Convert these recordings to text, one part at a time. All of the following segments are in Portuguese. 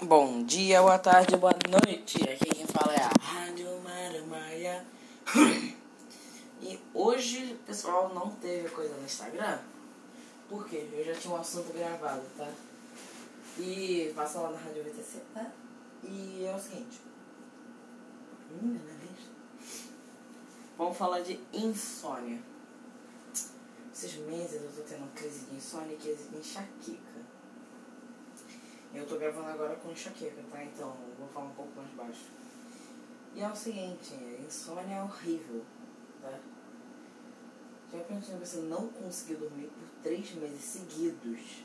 Bom dia, boa tarde, boa noite. Aqui quem fala é a Rádio Marumaia. E hoje, pessoal, não teve coisa no Instagram. Por quê? Eu já tinha um assunto gravado, tá? E passa lá na Rádio VTC, tá? E é o seguinte. Nariz. Vamos falar de insônia. Esses meses eu tô tendo crise de insônia e crise de enxaqueca. Eu tô gravando agora com enxaqueca, tá? Então vou falar um pouco mais baixo. E é o seguinte, insônia é horrível, tá? Já pensou em você não conseguir dormir por três meses seguidos?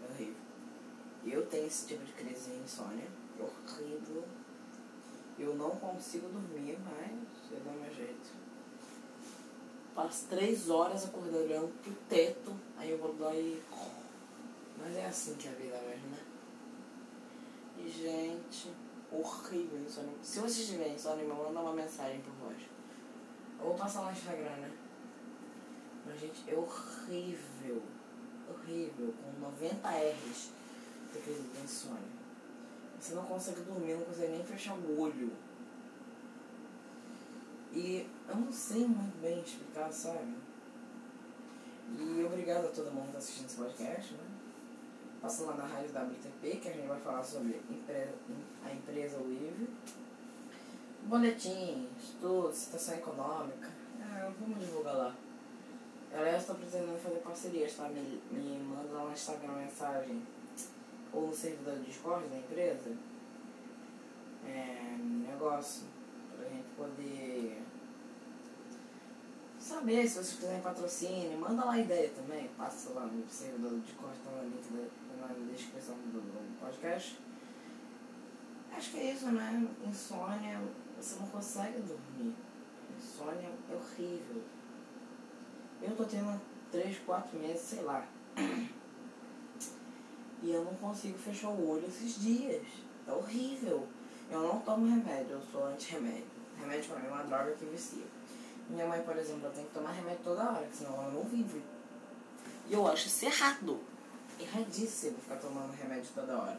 É horrível. Eu tenho esse tipo de crise de insônia. É horrível. Eu não consigo dormir, mas eu dou meu jeito. Passo três horas acordando olhando pro teto, aí eu vou lá e mas é assim que é a vida mesmo, né? E, gente, horrível insônia. Se vocês tiverem insônia, me manda uma mensagem por voz. Eu vou passar no Instagram, né? Mas, gente, é horrível. Horrível. Com 90 R's daquele de insônia. Você não consegue dormir, não consegue nem fechar o olho. E eu não sei muito bem explicar, sabe? E obrigado a todo mundo que está assistindo esse podcast, né? Passa lá na rádio WTP, que a gente vai falar sobre a empresa Wive. Boletim, estudo, situação econômica. É, vamos divulgar lá. Aliás, estou pretendendo fazer parcerias, tá? Me, me manda lá no Instagram mensagem ou no servidor do Discord da empresa. É, negócio pra gente poder saber se vocês quiserem patrocínio, manda lá a ideia também. Passa lá no servidor do Discord, tá no link da na descrição do, do podcast. Acho que é isso, né? Insônia, você não consegue dormir. Insônia é horrível. Eu tô tendo 3, 4 meses, sei lá. E eu não consigo fechar o olho esses dias. É horrível. Eu não tomo remédio, eu sou anti-remédio. Remédio pra mim é uma droga que vicia. Minha mãe, por exemplo, ela tem que tomar remédio toda hora, senão ela não vive. E eu acho isso errado erradíssimo ficar tomando remédio toda hora.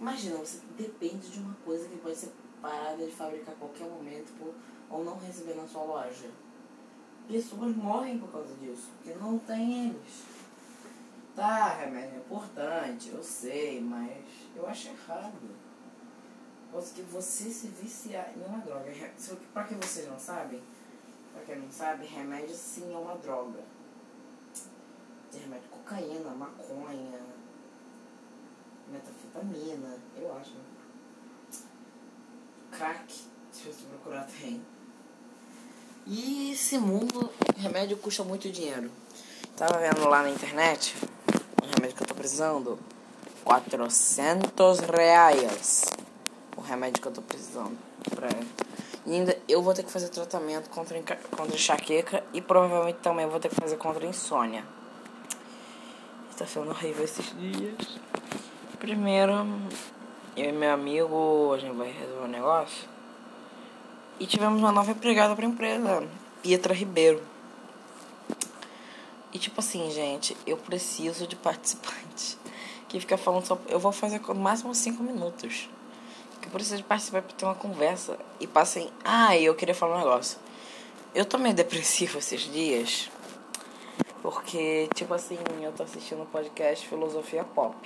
Imagina, você depende de uma coisa que pode ser parada de fabricar a qualquer momento por, ou não receber na sua loja. Pessoas morrem por causa disso, porque não tem eles. Tá, remédio é importante, eu sei, mas eu acho errado. Porque você se viciar em uma droga. Pra que vocês não sabem, pra quem não sabe, remédio sim é uma droga tem remédio cocaína, maconha, metafetamina, eu acho. Né? Crack, se você procurar tem. E esse mundo, remédio custa muito dinheiro. Tava vendo lá na internet, o remédio que eu tô precisando, 400 reais. O remédio que eu tô precisando. Pra... E ainda eu vou ter que fazer tratamento contra, contra enxaqueca e provavelmente também vou ter que fazer contra insônia. Tá sendo horrível esses dias. Primeiro, eu e meu amigo, a gente vai resolver um negócio. E tivemos uma nova empregada pra empresa, Pietra Ribeiro. E tipo assim, gente, eu preciso de participantes. Que fica falando só. Eu vou fazer no máximo 5 minutos. Que eu preciso de participar pra ter uma conversa. E passem. Ah, eu queria falar um negócio. Eu tô meio depressivo esses dias. Porque, tipo assim, eu tô assistindo o podcast Filosofia Pop.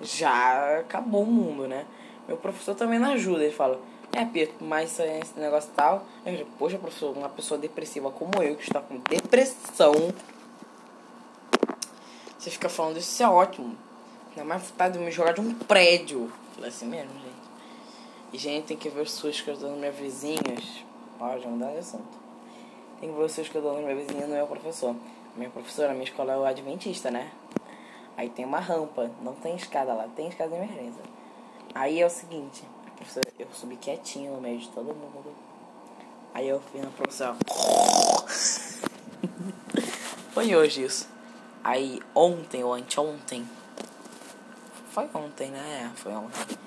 Já acabou o mundo, né? Meu professor também não ajuda. Ele fala, é, Pedro, mas esse negócio tal. Eu digo, poxa, professor, uma pessoa depressiva como eu, que está com depressão. Você fica falando isso, isso é ótimo. Ainda mais vontade de me jogar de um prédio. Falei assim mesmo, gente. Gente, tem que ver eu dou nas minhas vizinhas. Ó, já mudar de assunto. Tem que ver eu dou nas minhas vizinhas no meu professor. Minha professora, minha escola é o Adventista, né? Aí tem uma rampa, não tem escada lá, tem escada de emergência. Aí é o seguinte, professora, eu subi quietinho no meio de todo mundo. Aí eu fui na professora. Foi hoje isso. Aí ontem ou anteontem. Foi ontem, né? É, foi ontem.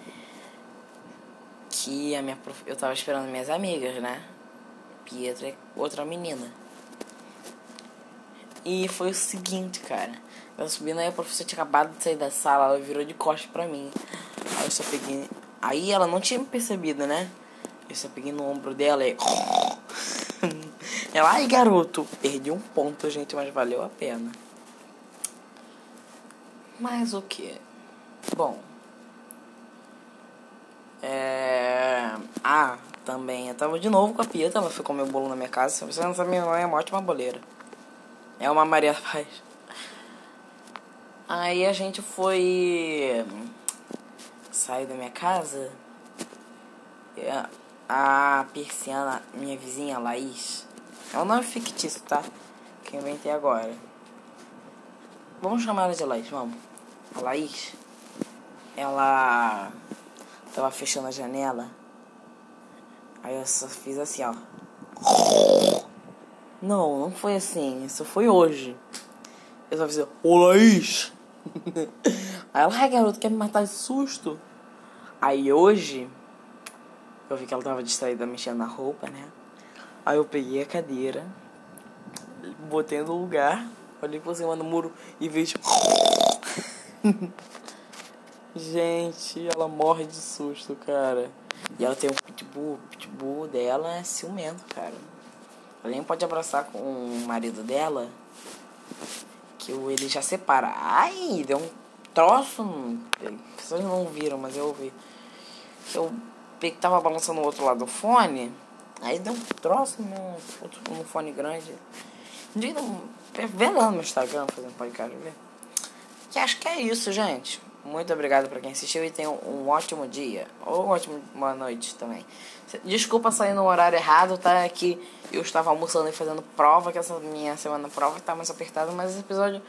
Que a minha prof... eu tava esperando minhas amigas, né? Pietra e outra menina. E foi o seguinte, cara. Eu subindo aí, a professora tinha acabado de sair da sala, ela virou de costas pra mim. Aí eu só peguei. Aí ela não tinha me percebido, né? Eu só peguei no ombro dela e. Ela, ai garoto, perdi um ponto, gente, mas valeu a pena. Mas o que? Bom. É. Ah, também. Eu tava de novo com a Pieta, ela foi comer o bolo na minha casa. Você não sabe, minha mãe é uma ótima boleira. É uma Maria Paz. Aí a gente foi sair da minha casa. A persiana, minha vizinha Laís. É um nome fictício, tá? Que eu inventei agora. Vamos chamar ela de Laís, vamos. A Laís, ela tava fechando a janela. Aí eu só fiz assim, ó. Não, não foi assim. Isso foi hoje. Eu só fiz, ô Laís! Aí ela, ai garoto, quer me matar de susto? Aí hoje, eu vi que ela tava distraída mexendo na roupa, né? Aí eu peguei a cadeira, botei no lugar, olhei por cima do muro e vejo. Gente, ela morre de susto, cara. E ela tem um pitbull, o pitbull dela é ciumento, cara. Ela nem pode abraçar com o marido dela, que ele já separa. Ai, deu um troço. Vocês não viram, mas eu ouvi. Eu tava balançando o outro lado do fone. Aí deu um troço no, no fone grande. Vê lá no Instagram fazendo podcast, ver. Que acho que é isso, gente. Muito obrigado para quem assistiu e tenha um ótimo dia. Ou uma ótima noite também. Desculpa sair no horário errado, tá? É que eu estava almoçando e fazendo prova, que essa minha semana prova tá mais apertada, mas esse episódio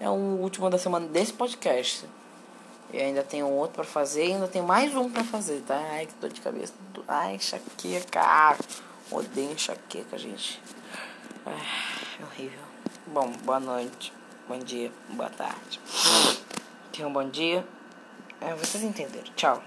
é o último da semana desse podcast. E ainda tenho outro para fazer e ainda tenho mais um para fazer, tá? Ai, que dor de cabeça. Ai, enxaqueca. Odeio enxaqueca, gente. Ai, é horrível. Bom, boa noite, bom dia, boa tarde. Tenha um bom dia. É, vocês entenderam. Tchau.